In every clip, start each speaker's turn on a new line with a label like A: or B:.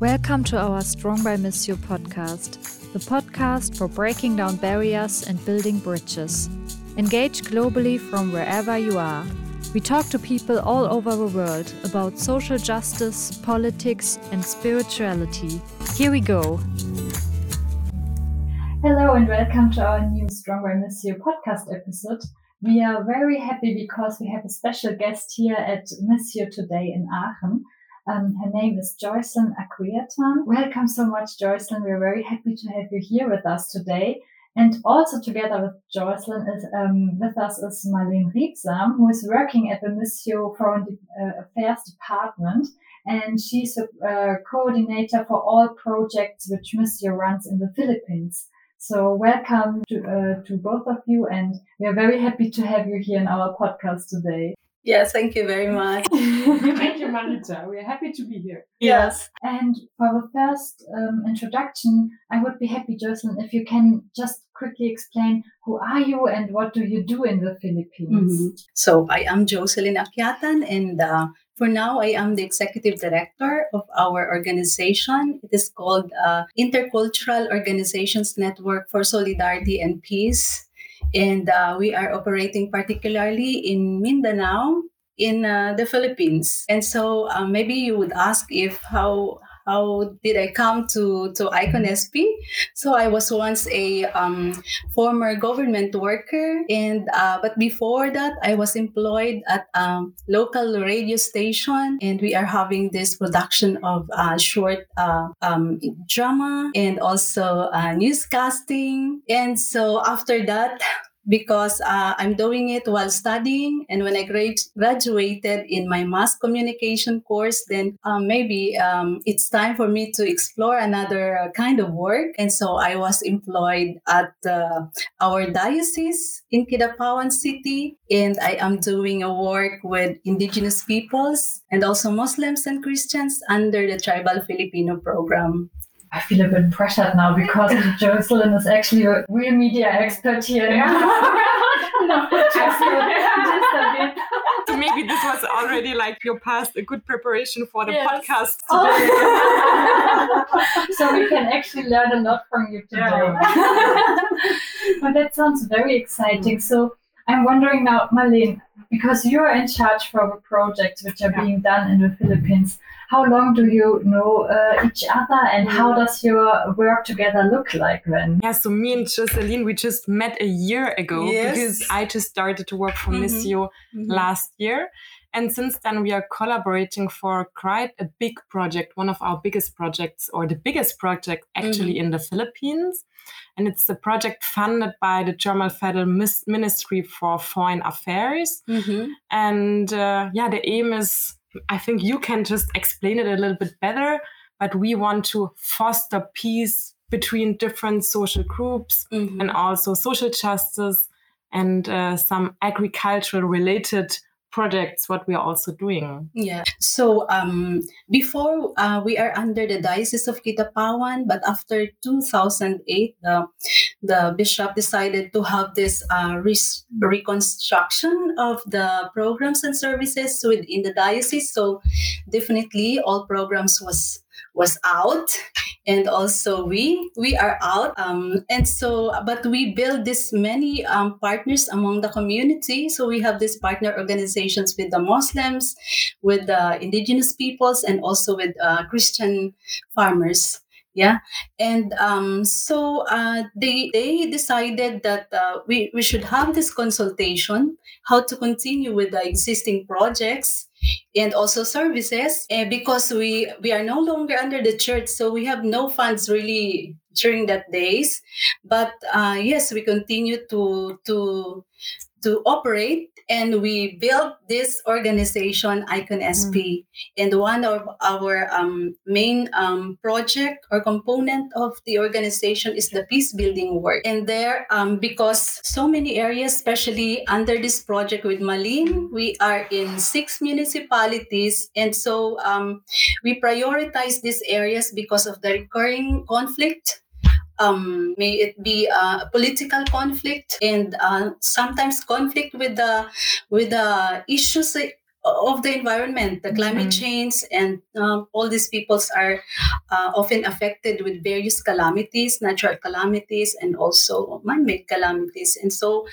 A: Welcome to our Strong by Missio podcast, the podcast for breaking down barriers and building bridges. Engage globally from wherever you are. We talk to people all over the world about social justice, politics, and spirituality. Here we go. Hello, and welcome to our new Strong by Missio podcast episode. We are very happy because we have a special guest here at Missio today in Aachen. Um, her name is Jocelyn Aquiatan. Welcome so much, Jocelyn. We're very happy to have you here with us today. And also together with Jocelyn is um, with us is Maleen Riebsamen, who is working at the Missio Foreign uh, Affairs Department. And she's a uh, coordinator for all projects which Missio runs in the Philippines. So welcome to, uh, to both of you. And we are very happy to have you here in our podcast today.
B: Yes, thank you very much.
C: thank you, Marita. We're happy to be here.
B: Yes.
A: And for the first um, introduction, I would be happy, Jocelyn, if you can just quickly explain who are you and what do you do in the Philippines? Mm-hmm.
B: So I am Jocelyn Aquiatan and uh, for now, I am the executive director of our organization. It is called uh, Intercultural Organizations Network for Solidarity and Peace and uh, we are operating particularly in Mindanao in uh, the Philippines. And so uh, maybe you would ask if how how did I come to to Icon SP? So I was once a um, former government worker, and uh, but before that, I was employed at a local radio station, and we are having this production of uh, short uh, um, drama and also uh, newscasting. And so after that, because uh, I'm doing it while studying. And when I grad- graduated in my mass communication course, then um, maybe um, it's time for me to explore another uh, kind of work. And so I was employed at uh, our diocese in Kidapawan City. And I am doing a work with indigenous peoples and also Muslims and Christians under the Tribal Filipino program.
A: I feel a bit pressured now because Jocelyn is actually a real media expert here. no,
C: just, just a maybe this was already like your past a good preparation for the yes. podcast today.
A: Oh. so we can actually learn a lot from you today. Yeah. but that sounds very exciting. So I'm wondering now, Maleen, because you're in charge for the projects which are yeah. being done in the Philippines how long do you know uh, each other and how does your work together look like then?
C: Yeah, so me and Jocelyn, we just met a year ago yes. because I just started to work for mm -hmm. Missio mm -hmm. last year. And since then, we are collaborating for quite a big project, one of our biggest projects, or the biggest project actually mm -hmm. in the Philippines. And it's a project funded by the German Federal Ministry for Foreign Affairs. Mm -hmm. And uh, yeah, the aim is I think you can just explain it a little bit better, but we want to foster peace between different social groups mm-hmm. and also social justice and uh, some agricultural related projects what we are also doing.
B: Yeah. So um, before uh, we are under the diocese of kidapawan but after 2008 the, the bishop decided to have this uh, re- reconstruction of the programs and services within the diocese. So definitely all programs was was out and also we we are out. Um, and so but we build this many um, partners among the community. So we have these partner organizations with the muslims with the indigenous peoples and also with uh, christian farmers yeah. And um, so uh, they they decided that uh, we, we should have this consultation how to continue with the existing projects and also services and because we we are no longer under the church so we have no funds really during that days. But uh, yes we continue to to to operate and we built this organization icon sp mm. and one of our um, main um, project or component of the organization is the peace building work. And there um, because so many areas especially under this project with Maleen we are in six municipalities. And so um, we prioritize these areas because of the recurring conflict um, may it be a political conflict and uh, sometimes conflict with the with the issues of the environment, the climate mm-hmm. change, and um, all these peoples are uh, often affected with various calamities, natural calamities, and also man-made calamities. And so,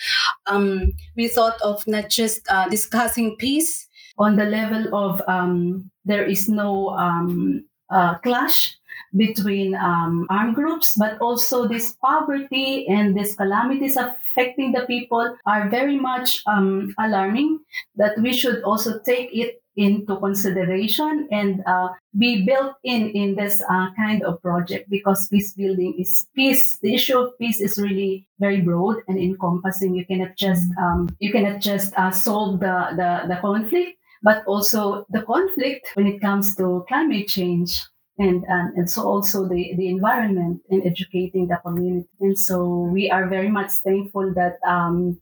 B: um, we thought of not just uh, discussing peace on the level of um, there is no um, uh, clash between um, armed groups, but also this poverty and these calamities affecting the people are very much um, alarming. That we should also take it into consideration and uh, be built in in this uh, kind of project because peace building is peace. The issue of peace is really very broad and encompassing. You cannot just um, you cannot just uh, solve the, the the conflict, but also the conflict when it comes to climate change and, and, and so also the, the environment and educating the community. And so we are very much thankful that um,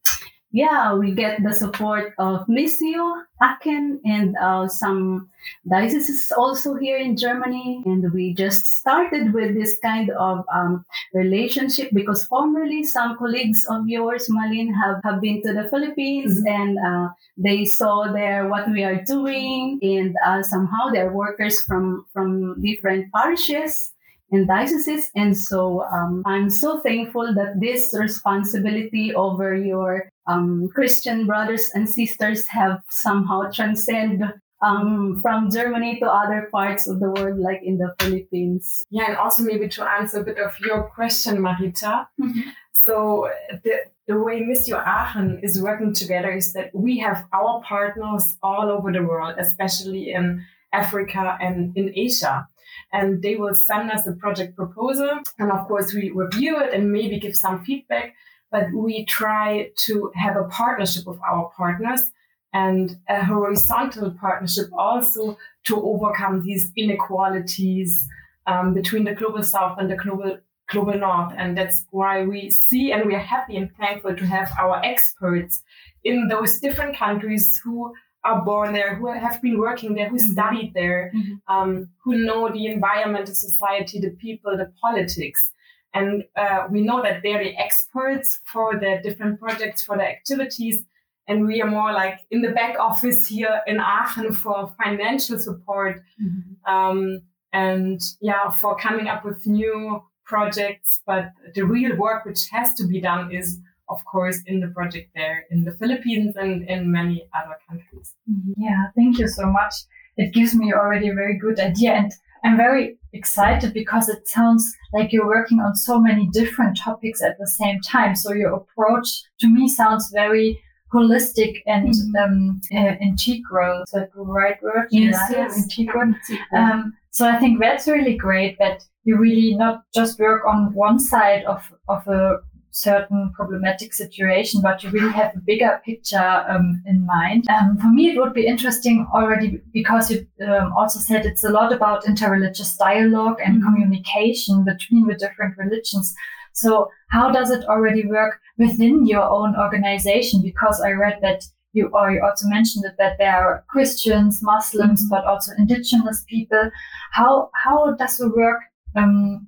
B: yeah, we get the support of Missio, Aachen, and uh, some dioceses also here in Germany. And we just started with this kind of um, relationship because formerly some colleagues of yours, Maleen, have, have been to the Philippines mm-hmm. and uh, they saw there what we are doing. And uh, somehow they're workers from, from different parishes and dioceses. And so um, I'm so thankful that this responsibility over your um, Christian brothers and sisters have somehow transcended um, from Germany to other parts of the world, like in the Philippines.
C: Yeah, and also maybe to answer a bit of your question, Marita. Mm-hmm. So the, the way Missio Aachen is working together is that we have our partners all over the world, especially in Africa and in Asia and they will send us a project proposal. And of course, we review it and maybe give some feedback, but we try to have a partnership with our partners and a horizontal partnership also to overcome these inequalities um, between the global south and the global global north and that's why we see and we are happy and thankful to have our experts in those different countries who are born there, who have been working there, who mm-hmm. studied there, mm-hmm. um, who know the environment, the society, the people, the politics. And uh, we know that they're the experts for the different projects, for the activities. And we are more like in the back office here in Aachen for financial support. Mm-hmm. Um, and yeah, for coming up with new projects. But the real work which has to be done is of course, in the project there in the Philippines and in many other countries.
A: Mm-hmm. Yeah, thank you so much. It gives me already a very good idea. And I'm very excited because it sounds like you're working on so many different topics at the same time. So your approach to me sounds very holistic and mm-hmm. um, uh, integral. So the right word?
B: Yes, yes.
A: Integral. Um, so I think that's really great that you really not just work on one side of, of a certain problematic situation, but you really have a bigger picture um, in mind. Um, for me, it would be interesting already because you um, also said it's a lot about interreligious dialogue and mm-hmm. communication between the different religions. So, how does it already work within your own organization? Because I read that you or you also mentioned it, that there are Christians, Muslims, mm-hmm. but also indigenous people. How how does the work um,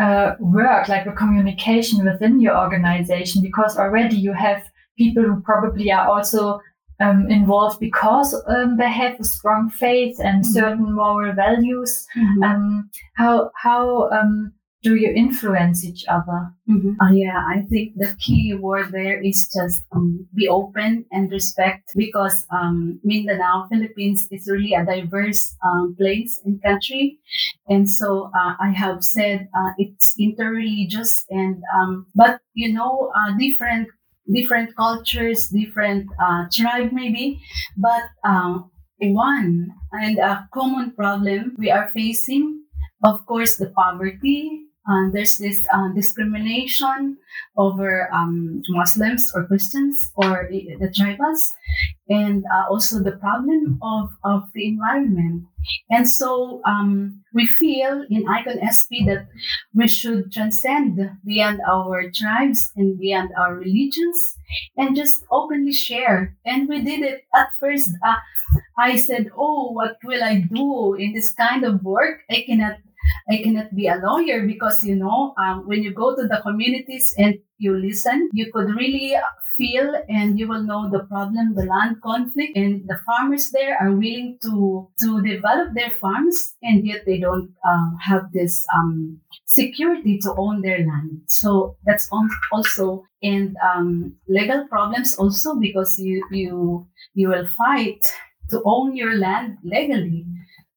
A: uh, work, like the communication within your organization, because already you have people who probably are also um, involved because um, they have a strong faith and mm-hmm. certain moral values. Mm-hmm. Um, how how um, do you influence each other?
B: Mm-hmm. Uh, yeah, I think the key word there is just um, be open and respect because um, Mindanao, Philippines is really a diverse um, place and country. And so uh, I have said uh, it's interreligious and, um, but you know, uh, different different cultures, different uh, tribe maybe, but um, one and a common problem we are facing of course the poverty uh, there's this uh, discrimination over um, Muslims or Christians or the, the and uh, also the problem of, of the environment. And so um, we feel in Icon SP that we should transcend beyond our tribes and beyond our religions and just openly share. And we did it at first. Uh, I said, Oh, what will I do in this kind of work? I cannot I cannot be a lawyer because, you know, um, when you go to the communities and you listen, you could really feel and you will know the problem, the land conflict, and the farmers there are willing to to develop their farms, and yet they don't um, have this um, security to own their land. So that's also and um, legal problems also because you you you will fight to own your land legally.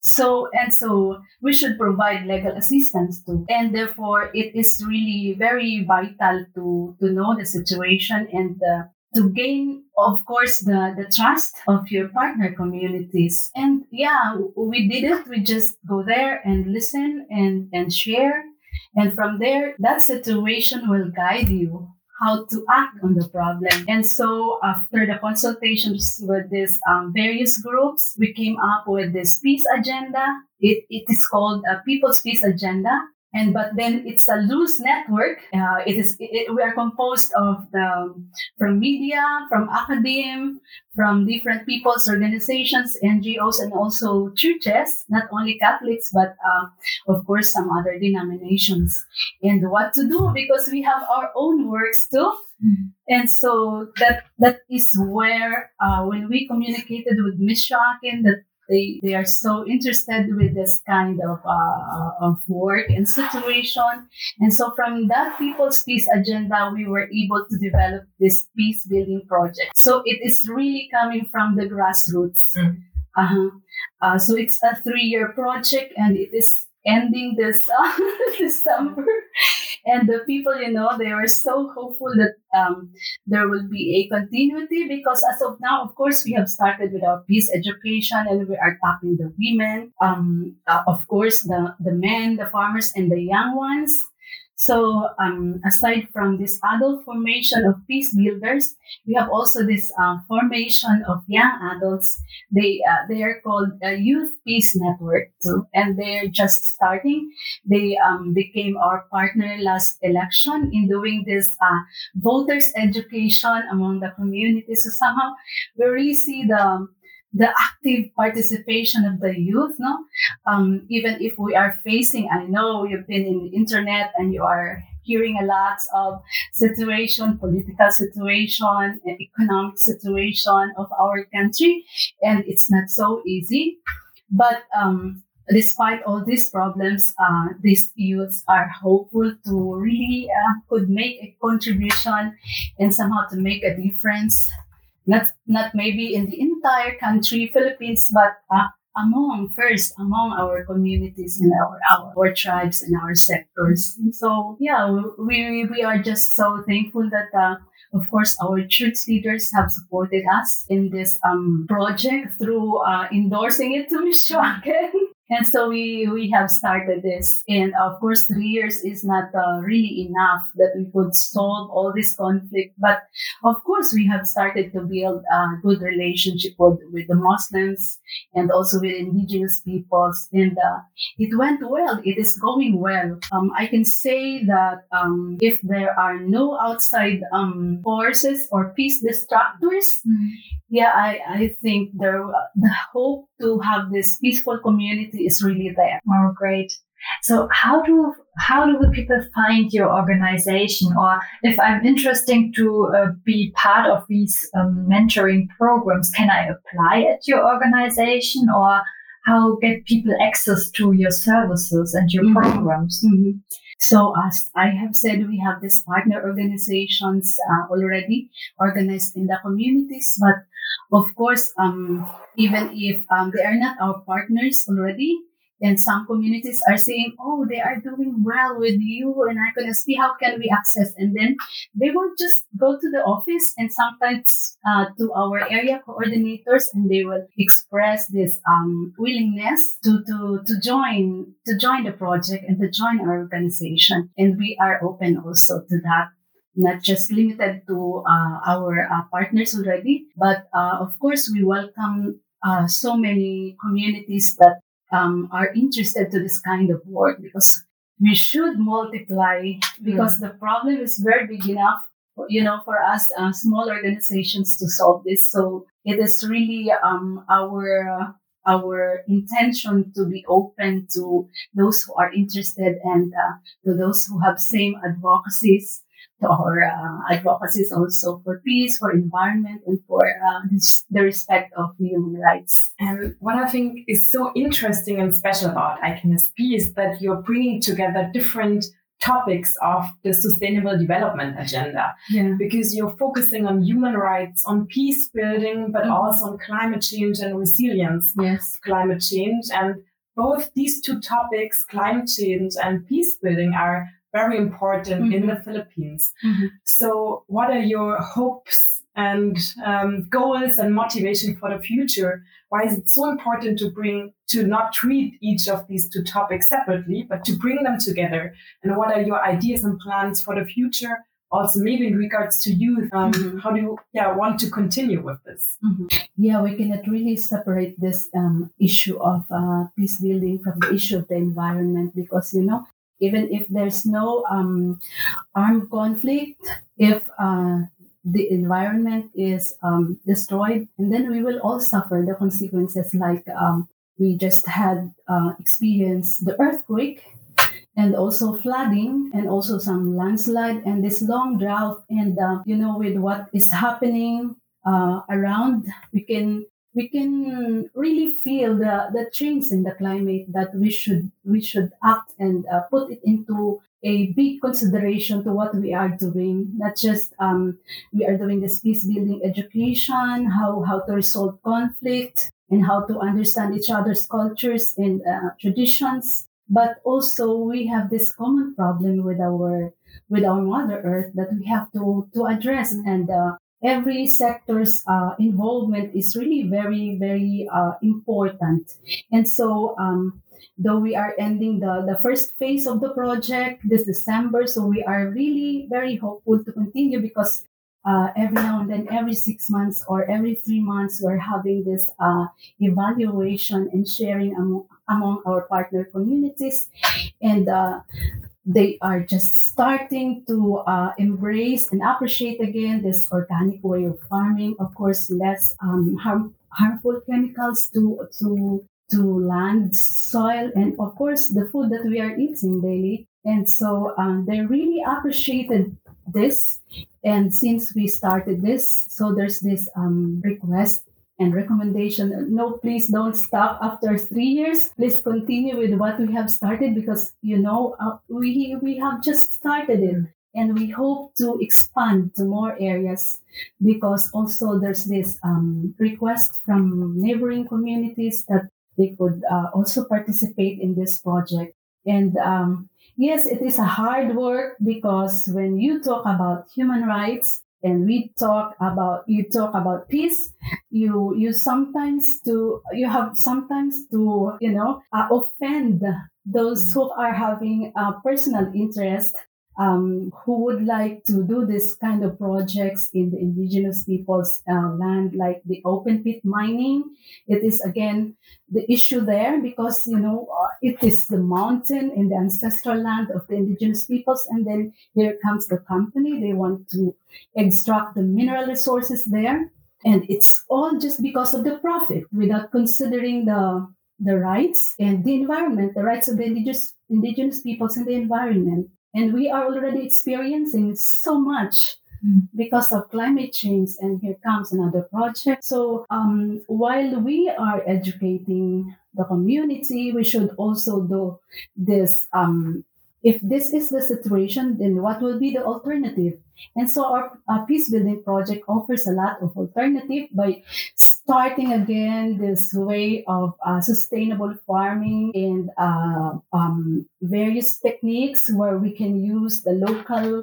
B: So, and so we should provide legal assistance too. And therefore, it is really very vital to, to know the situation and uh, to gain, of course, the, the trust of your partner communities. And yeah, we did it. We just go there and listen and, and share. And from there, that situation will guide you how to act on the problem. And so after the consultations with these um, various groups, we came up with this peace agenda. It, it is called a People's Peace Agenda and but then it's a loose network. Uh, it is it, we are composed of the from media, from academia, from different people's organizations, NGOs, and also churches. Not only Catholics, but uh, of course some other denominations. And what to do because we have our own works too. Mm-hmm. And so that that is where uh, when we communicated with Missio Aachen that they they are so interested with this kind of uh, of work and situation and so from that people's peace agenda we were able to develop this peace building project so it is really coming from the grassroots mm. uh-huh. uh, so it's a three-year project and it is ending this uh, December. And the people, you know, they were so hopeful that um, there will be a continuity because as of now, of course, we have started with our peace education and we are tapping the women, um, uh, of course, the, the men, the farmers, and the young ones. So um, aside from this adult formation of peace builders, we have also this uh, formation of young adults. They uh, they are called a youth peace network too, and they're just starting. They um, became our partner last election in doing this uh, voters education among the community. So somehow we really see the the active participation of the youth, no? Um, even if we are facing, I know you've been in the internet and you are hearing a lot of situation, political situation, economic situation of our country, and it's not so easy. But um, despite all these problems, uh, these youths are hopeful to really uh, could make a contribution and somehow to make a difference not not maybe in the entire country, Philippines, but uh, among first among our communities and our, our, our tribes and our sectors. And so yeah, we we are just so thankful that. Uh, of course, our church leaders have supported us in this um, project through uh, endorsing it to Aachen. And so we, we have started this. And of course, three years is not uh, really enough that we could solve all this conflict. But of course, we have started to build a good relationship with, with the Muslims and also with indigenous peoples. And uh, it went well. It is going well. Um, I can say that um, if there are no outside um, forces or peace distractors, mm-hmm yeah, I, I think there the hope to have this peaceful community is really there.
A: Oh, great. So how do how do the people find your organization, or if I'm interested to uh, be part of these um, mentoring programs, can I apply at your organization, or how get people access to your services and your mm-hmm. programs?
B: Mm-hmm. So as I have said, we have these partner organizations uh, already organized in the communities, but of course, um, even if um, they are not our partners already, then some communities are saying, "Oh, they are doing well with you, and I'm gonna see how can we access." And then they will just go to the office and sometimes uh, to our area coordinators, and they will express this um, willingness to to to join to join the project and to join our organization. And we are open also to that not just limited to uh, our uh, partners already, but uh, of course we welcome uh, so many communities that um, are interested to this kind of work because we should multiply because mm. the problem is very big enough you know for us uh, small organizations to solve this so it is really um, our our intention to be open to those who are interested and uh, to those who have same advocacies our uh, advocacies also for peace, for environment, and for uh, the respect of human rights.
C: And what I think is so interesting and special about ICON-SP is that you're bringing together different topics of the sustainable development agenda yeah. because you're focusing on human rights on peace building but mm-hmm. also on climate change and resilience
B: yes
C: climate change and both these two topics climate change and peace building are very important mm-hmm. in the philippines mm-hmm. so what are your hopes and um, goals and motivation for the future why is it so important to bring to not treat each of these two topics separately, but to bring them together? And what are your ideas and plans for the future? Also, maybe in regards to youth, um, mm-hmm. how do you yeah, want to continue with this?
B: Mm-hmm. Yeah, we cannot really separate this um, issue of uh, peace building from the issue of the environment because, you know, even if there's no um, armed conflict, if uh, the environment is um, destroyed, and then we will all suffer the consequences. Like um, we just had uh, experienced the earthquake, and also flooding, and also some landslide, and this long drought. And uh, you know, with what is happening uh, around, we can we can really feel the, the change in the climate that we should we should act and uh, put it into a big consideration to what we are doing. Not just um, we are doing this peace building education, how how to resolve conflict, and how to understand each other's cultures and uh, traditions. But also we have this common problem with our with our Mother Earth that we have to to address and. Uh, every sector's uh, involvement is really very very uh, important and so um, though we are ending the, the first phase of the project this December. So we are really very hopeful to continue because uh, every now and then, every six months or every three months, we're having this uh, evaluation and sharing among, among our partner communities. And uh, they are just starting to uh, embrace and appreciate again this organic way of farming. Of course, less um, harm, harmful chemicals to to to land, soil, and of course the food that we are eating daily. And so um, they really appreciated this. And since we started this, so there's this um, request and recommendation. No, please don't stop after three years. Please continue with what we have started because you know uh, we we have just started it. And we hope to expand to more areas because also there's this um, request from neighboring communities that they could uh, also participate in this project. And um, yes, it is a hard work because when you talk about human rights and we talk about you talk about peace, you you sometimes to you have sometimes to you know uh, offend those who are having a personal interest um, who would like to do this kind of projects in the indigenous people's uh, land, like the open pit mining. It is again the issue there because you know uh, it is the mountain in the ancestral land of the indigenous peoples, and then here comes the company. They want to extract the mineral resources there, and it's all just because of the profit, without considering the the rights and the environment, the rights of the indigenous indigenous peoples and the environment. And we are already experiencing so much mm. because of climate change. And here comes another project. So um, while we are educating the community, we should also do this. Um, if this is the situation, then what will be the alternative? And so our, our peace building project offers a lot of alternative by starting again this way of uh, sustainable farming and uh, um, various techniques where we can use the local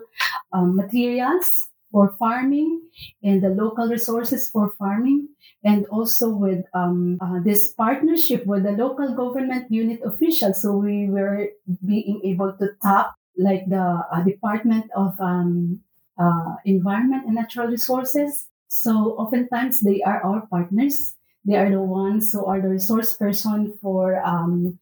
B: um, materials for farming and the local resources for farming. And also with um, uh, this partnership with the local government unit officials. So we were being able to tap like the uh, department of um, uh, environment and natural resources so oftentimes they are our partners. They are the ones who are the resource person for um,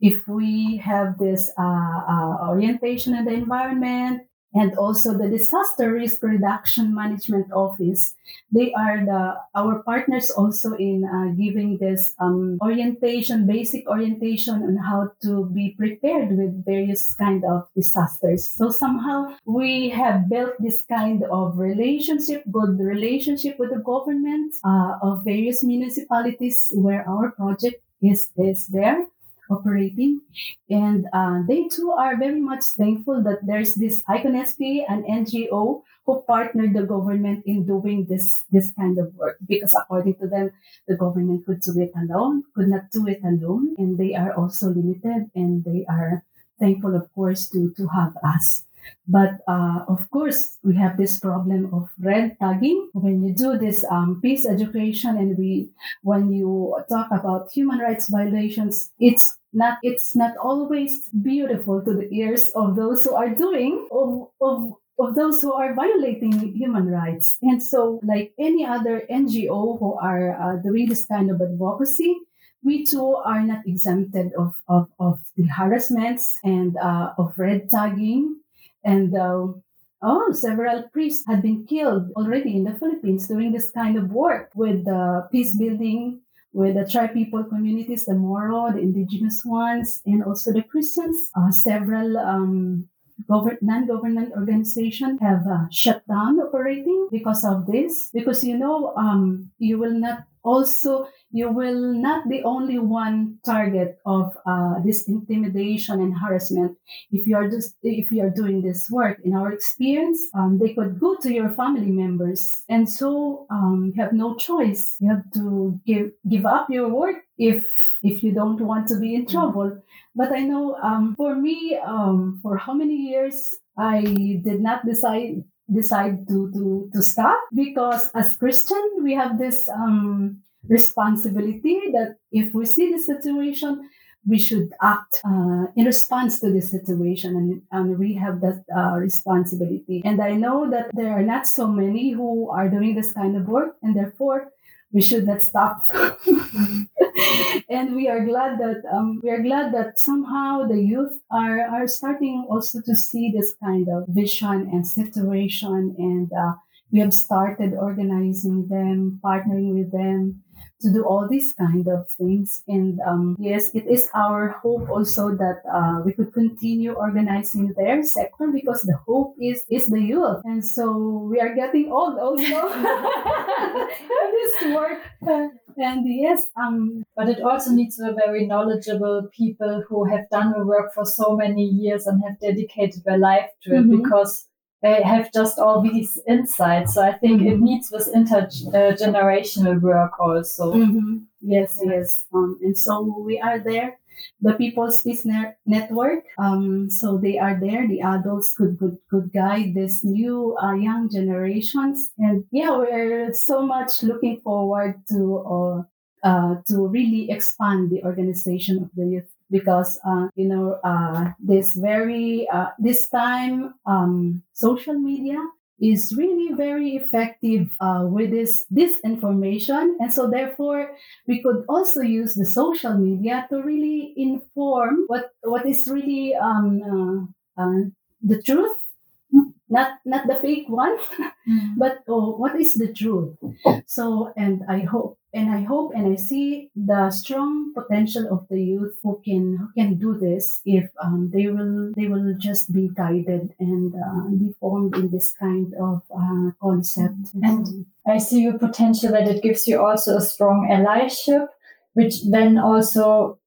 B: if we have this uh, uh, orientation in the environment and also the disaster risk reduction management office. They are the our partners also in uh, giving this um, orientation basic orientation on how to be prepared with various kind of disasters. So somehow we have built this kind of relationship good relationship with the government uh, of various municipalities where our project is is there operating. And uh, they too are very much thankful that there's this Icon SP, an NGO who partnered the government in doing this this kind of work because according to them, the government could do it alone, could not do it alone, and they are also limited, and they are thankful, of course, to to have us. But uh, of course, we have this problem of red tagging. When you do this um, peace education and we, when you talk about human rights violations, it's not it's not always beautiful to the ears of those who are doing of, of of those who are violating human rights. And so, like any other NGO who are uh, doing this kind of advocacy, we too are not exempted of, of, of the harassments and uh, of red tagging and uh, oh, several priests had been killed already in the Philippines doing this kind of work with the peace building with the tribe people communities, the Moro, the indigenous ones, and also the Christians. Uh, several um, govern- non-government organizations have uh, shut down operating because of this. Because you know, um, you will not also you will not be only one target of uh, this intimidation and harassment. If you are just if you are doing this work in our experience um, they could go to your family members and so um, you have no choice. You have to give give up your work if if you don't want to be in trouble. But i know um, for me um, for how many years i did not decide decide to to to stop because as christian we have this um responsibility that if we see the situation, we should act uh, in response to the situation and, and we have that uh, responsibility. And i know that there are not so many who are doing this kind of work and therefore we should not stop. And we are glad that um, we are glad that somehow the youth are are starting also to see this kind of vision and situation and uh, we have started organizing them partnering with them to do all these kind of things. And um, yes, it is our hope also that uh, we could continue organizing their sector because the hope is is the youth. And so we are getting old also this work. And yes, um,
A: but it also needs a very knowledgeable people who have done the work for so many years and have dedicated their life to it mm-hmm. because they have just all these insights. So I think it needs this intergenerational work also.
B: Mm-hmm. Yes, yes. Um, and so we are there. The People's Peace Network. Um, so they are there. The adults could could, could guide this new uh, young generations. And yeah, we're so much looking forward to uh, uh, to really expand the organization of the youth because uh, you know uh, this very uh, this time um, social media is really very effective uh, with this disinformation. And so therefore we could also use the social media to really inform what what is really um, uh, uh, the truth not not the fake one mm. but oh, what is the truth? So and i hope and i hope and i see the strong potential of the youth who can who can do this if um, they will they will just be guided and uh, be formed in this kind of uh, concept.
A: And i see your potential that it gives you also a strong allyship which then also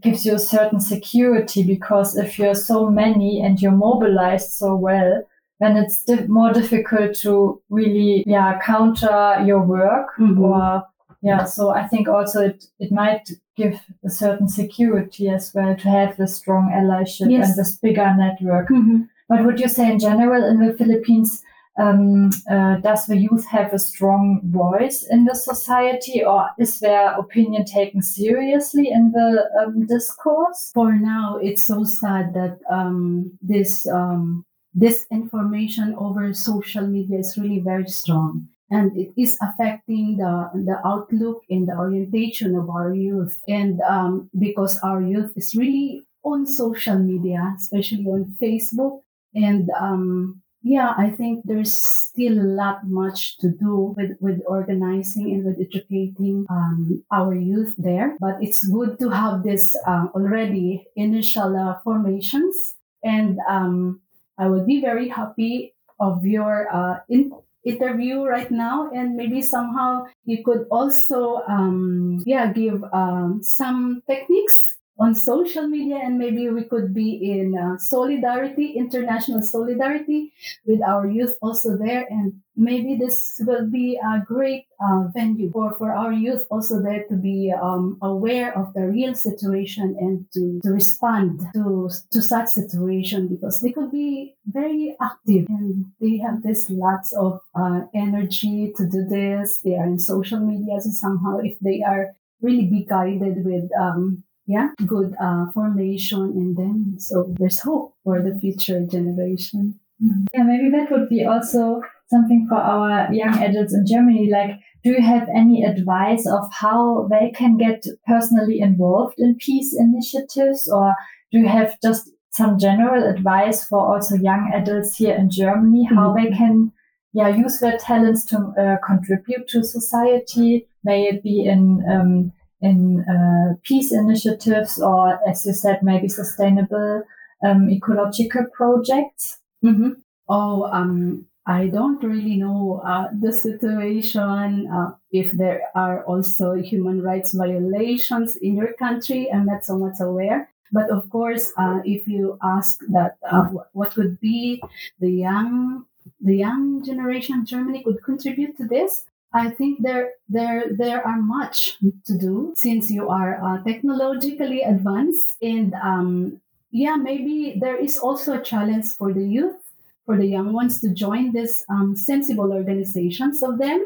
A: gives you a certain security because if you're so many and you're mobilized so well then it's di- more difficult to really yeah counter your work mm-hmm. or yeah so i think also it, it might give a certain security as well to have this strong allyship yes. and this bigger network mm-hmm. but would you say in general in the philippines um, uh, does the youth have a strong voice in the society or is their opinion taken seriously in the um, discourse
B: for now it's so sad that um, this um, this information over social media is really very strong and it is affecting the, the outlook and the orientation of our youth. And um, because our youth is really on social media, especially on Facebook, and um, yeah, I think there's still a lot much to do with, with organizing and with educating um, our youth there. But it's good to have this uh, already initial uh, formations. And um, I would be very happy of your uh, in- interview right now and maybe somehow you could also um, yeah give um, some techniques on social media and maybe we could be in uh, solidarity international solidarity with our youth also there. And maybe this will be a great uh, venue for, for our youth also there to be um, aware of the real situation and to, to respond to, to such situation because they could be very active and they have this lots of uh, energy to do this. They are in social media so somehow if they are really be guided with um, yeah, good uh, formation and then so there's hope for the future generation.
A: Mm-hmm. Yeah, maybe that would be also something for our young adults in Germany. Like, do you have any advice of how they can get personally involved in peace initiatives, or do you have just some general advice for also young adults here in Germany how mm-hmm. they can yeah use their talents to uh, contribute to society? May it be in um, in uh, peace initiatives or, as you said, maybe sustainable um, ecological projects?
B: Mm-hmm. Oh, um, I don't really know uh, the situation. Uh, if there are also human rights violations in your country, I'm not so much aware. But of course, uh, if you ask that, uh, what could be the young the young generation of Germany could contribute to this, I think there there there are much to do since you are uh, technologically advanced and um, yeah maybe there is also a challenge for the youth for the young ones to join this um, sensible organizations of them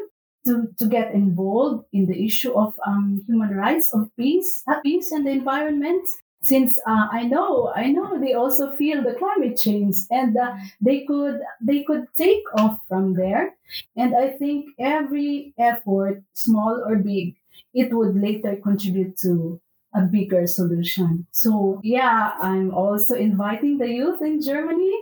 B: to, to get involved in the issue of um, human rights of peace uh, peace and the environment since uh, I know I know they also feel the climate change and uh, they could they could take off from there. And I think every effort small or big it would later contribute to a bigger solution. So yeah I'm also inviting the youth in Germany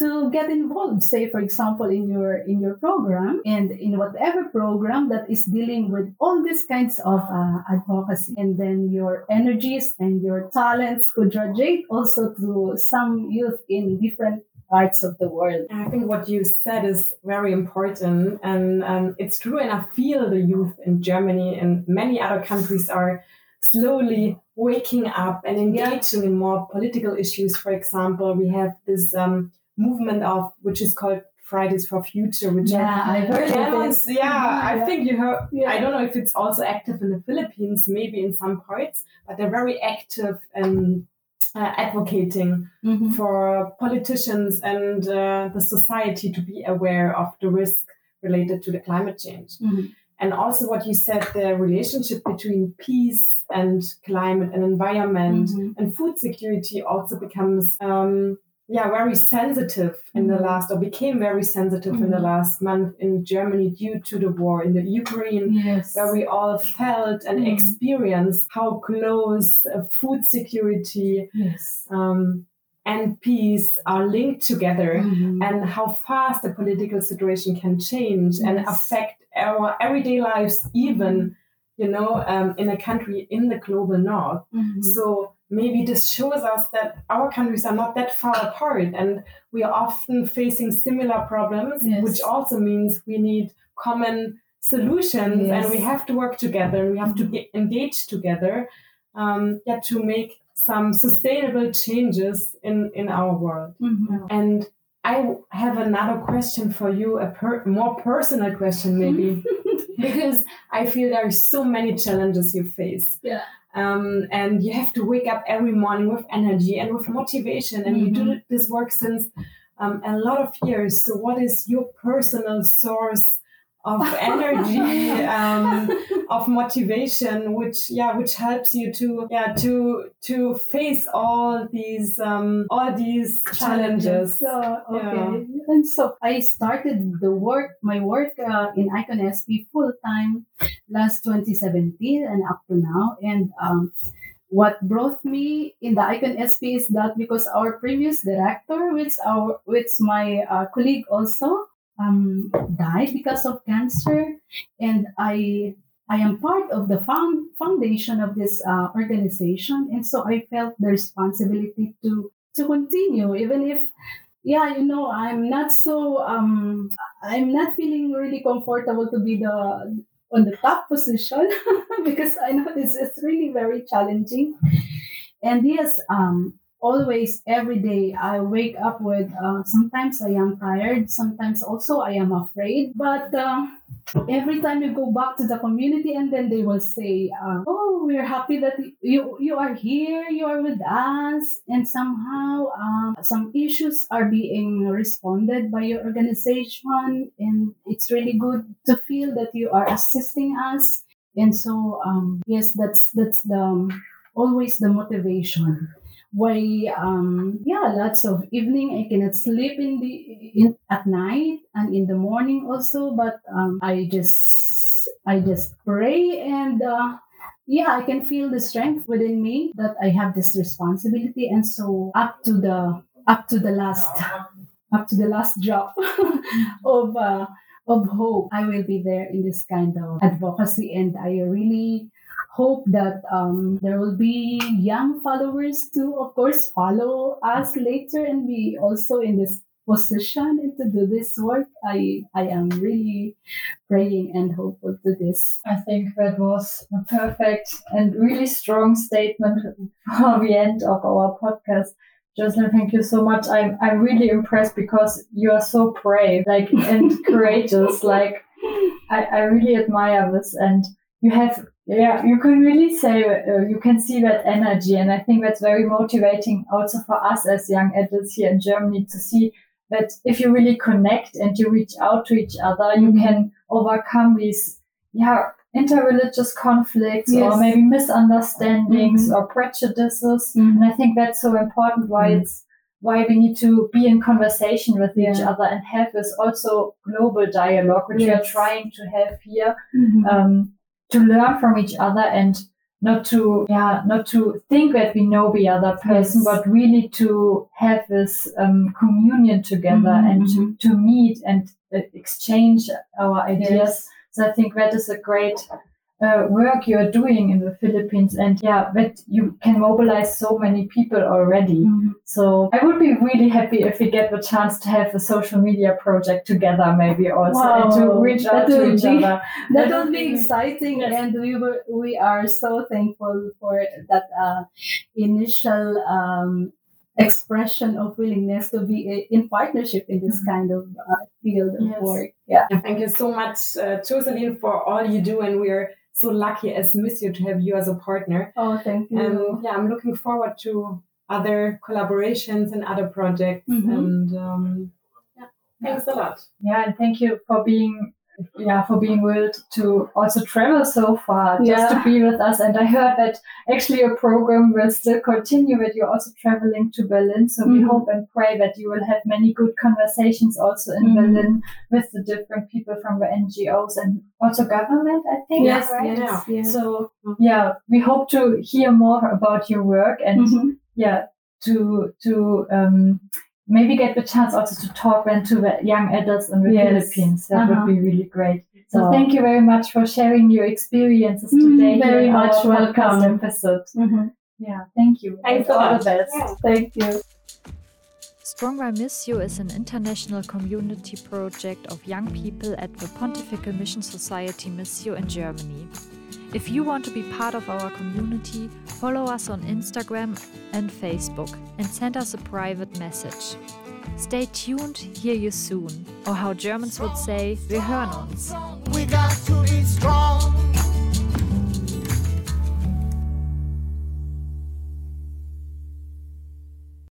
B: to get involved say for example in your in your program and in whatever program that is dealing with all these kinds of uh, advocacy and then your energies and your talents could radiate also to some youth in different parts of the world.
C: I think what you said is very important, and um, it's true. And I feel the youth in Germany and many other countries are slowly waking up and engaging yeah. in more political issues. For example, we have this um, movement of which is called Fridays for Future, which
B: yeah, I heard
C: yeah, yeah, I think you heard. Yeah. I don't know if it's also active in the Philippines, maybe in some parts, but they're very active in uh, advocating mm-hmm. for politicians and uh, the society to be aware of the risk related to the climate change. Mm-hmm. And also, what you said, the relationship between peace and climate and environment mm-hmm. and food security also becomes um, yeah very sensitive in the mm-hmm. last or became very sensitive mm-hmm. in the mm-hmm. last month in Germany due to the war in the Ukraine
B: yes.
C: where we all felt and mm-hmm. experienced how close uh, food security
B: yes.
C: um, and peace are linked together
B: mm-hmm.
C: and how fast the political situation can change yes. and affect our everyday lives even you know um, in a country in the global north
B: mm-hmm.
C: so maybe this shows us that our countries are not that far apart and we are often facing similar problems, yes. which also means we need common solutions yes. and we have to work together and we have to mm-hmm. get engaged together um, yeah, to make some sustainable changes in, in our world.
B: Mm-hmm.
C: And I have another question for you, a per- more personal question, maybe, because I feel there are so many challenges you face.
B: Yeah.
C: Um, and you have to wake up every morning with energy and with motivation. And mm-hmm. you do mm-hmm. this work since um, a lot of years. So, what is your personal source of energy, um, of motivation, which yeah, which helps you to yeah to to face all these um, all these challenges.
B: So, okay, yeah. and so I started the work, my work uh, in Icon SP full time last 2017 and up to now, and um, what brought me in the icon sp is that because our previous director which our which my uh, colleague also um, died because of cancer and i i am part of the found, foundation of this uh, organization and so i felt the responsibility to to continue even if yeah you know i'm not so um i'm not feeling really comfortable to be the on the top position because I know this is really very challenging. And yes, um, always every day I wake up with uh, sometimes I am tired, sometimes also I am afraid. But uh, every time you go back to the community, and then they will say, uh, "Oh, we're happy that you you are here, you are with us," and somehow um, some issues are being responded by your organization, and it's really good to feel that you are assisting us. And so, um, yes, that's that's the um, always the motivation why um yeah lots of evening. I cannot sleep in the in, at night and in the morning also but um i just i just pray and uh yeah i can feel the strength within me that i have this responsibility. And so up to the up to the last up to the last drop of uh, of hope i will be there in this kind of advocacy. And i really hope that um, there will be young followers to, of course, follow us later and be also in this position and to do this work. I I am really praying and hopeful to this.
A: I think that was a perfect and really strong statement for the end of our podcast. Jocelyn, thank you so much. I'm I'm really impressed because you are so brave, like and courageous. Like I, I really admire this and you have yeah you can really say uh, you can see that energy and i think that's very motivating also for us as young adults here in germany to see that if you really connect and you reach out to each other you mm-hmm. can overcome these yeah interreligious conflicts yes. or maybe misunderstandings mm-hmm. or prejudices mm-hmm. and i think that's so important why mm-hmm. it's why we need to be in conversation with yeah. each other and have this also global dialogue which yes. we are trying to have here mm-hmm. um, to learn from each other and not to yeah not to think that we know the other person yes. but really to have this um, communion together mm-hmm, and mm-hmm. To, to, meet and uh, exchange our ideas yes. so i think that is a great uh, work you're doing in the Philippines, and yeah, that you can mobilize so many people already. Mm-hmm. So I would be really happy if we get the chance to have a social media project together, maybe also, wow. and to reach out to each be, other.
B: That, that would be exciting, yes. and we were we are so thankful for that uh, initial um, expression of willingness to be in partnership in this mm-hmm. kind of uh, field of yes. work.
C: Yeah. Thank you so much, uh, Jocelyn, for all you do, and we're so lucky as Missio to have you as a partner.
B: Oh, thank you.
C: And yeah, I'm looking forward to other collaborations and other projects. Mm-hmm. And um, yeah, thanks a lot.
A: Yeah, and thank you for being yeah, for being willing to also travel so far just yeah. to be with us. And I heard that actually your program will still continue, but you're also traveling to Berlin. So mm-hmm. we hope and pray that you will have many good conversations also in mm-hmm. Berlin with the different people from the NGOs and also government, I think.
B: Yes, right? yes,
A: yes. So yeah, we hope to hear more about your work and mm-hmm. yeah, to to um, maybe get the chance also to talk then to the young adults in the yes. Philippines. That uh-huh. would be really great. So oh. thank you very much for sharing your experiences mm, today.
B: Mm, very much welcome.
A: Episode. Mm-hmm. Yeah, thank you.
B: Thanks all the best. Yeah. Thank you.
D: Strong by Missio is an international community project of young people at the Pontifical Mission Society Missio in Germany. If you want to be part of our community, follow us on Instagram and Facebook and send us a private message. Stay tuned, hear you soon. Or how Germans would say, wir hören uns.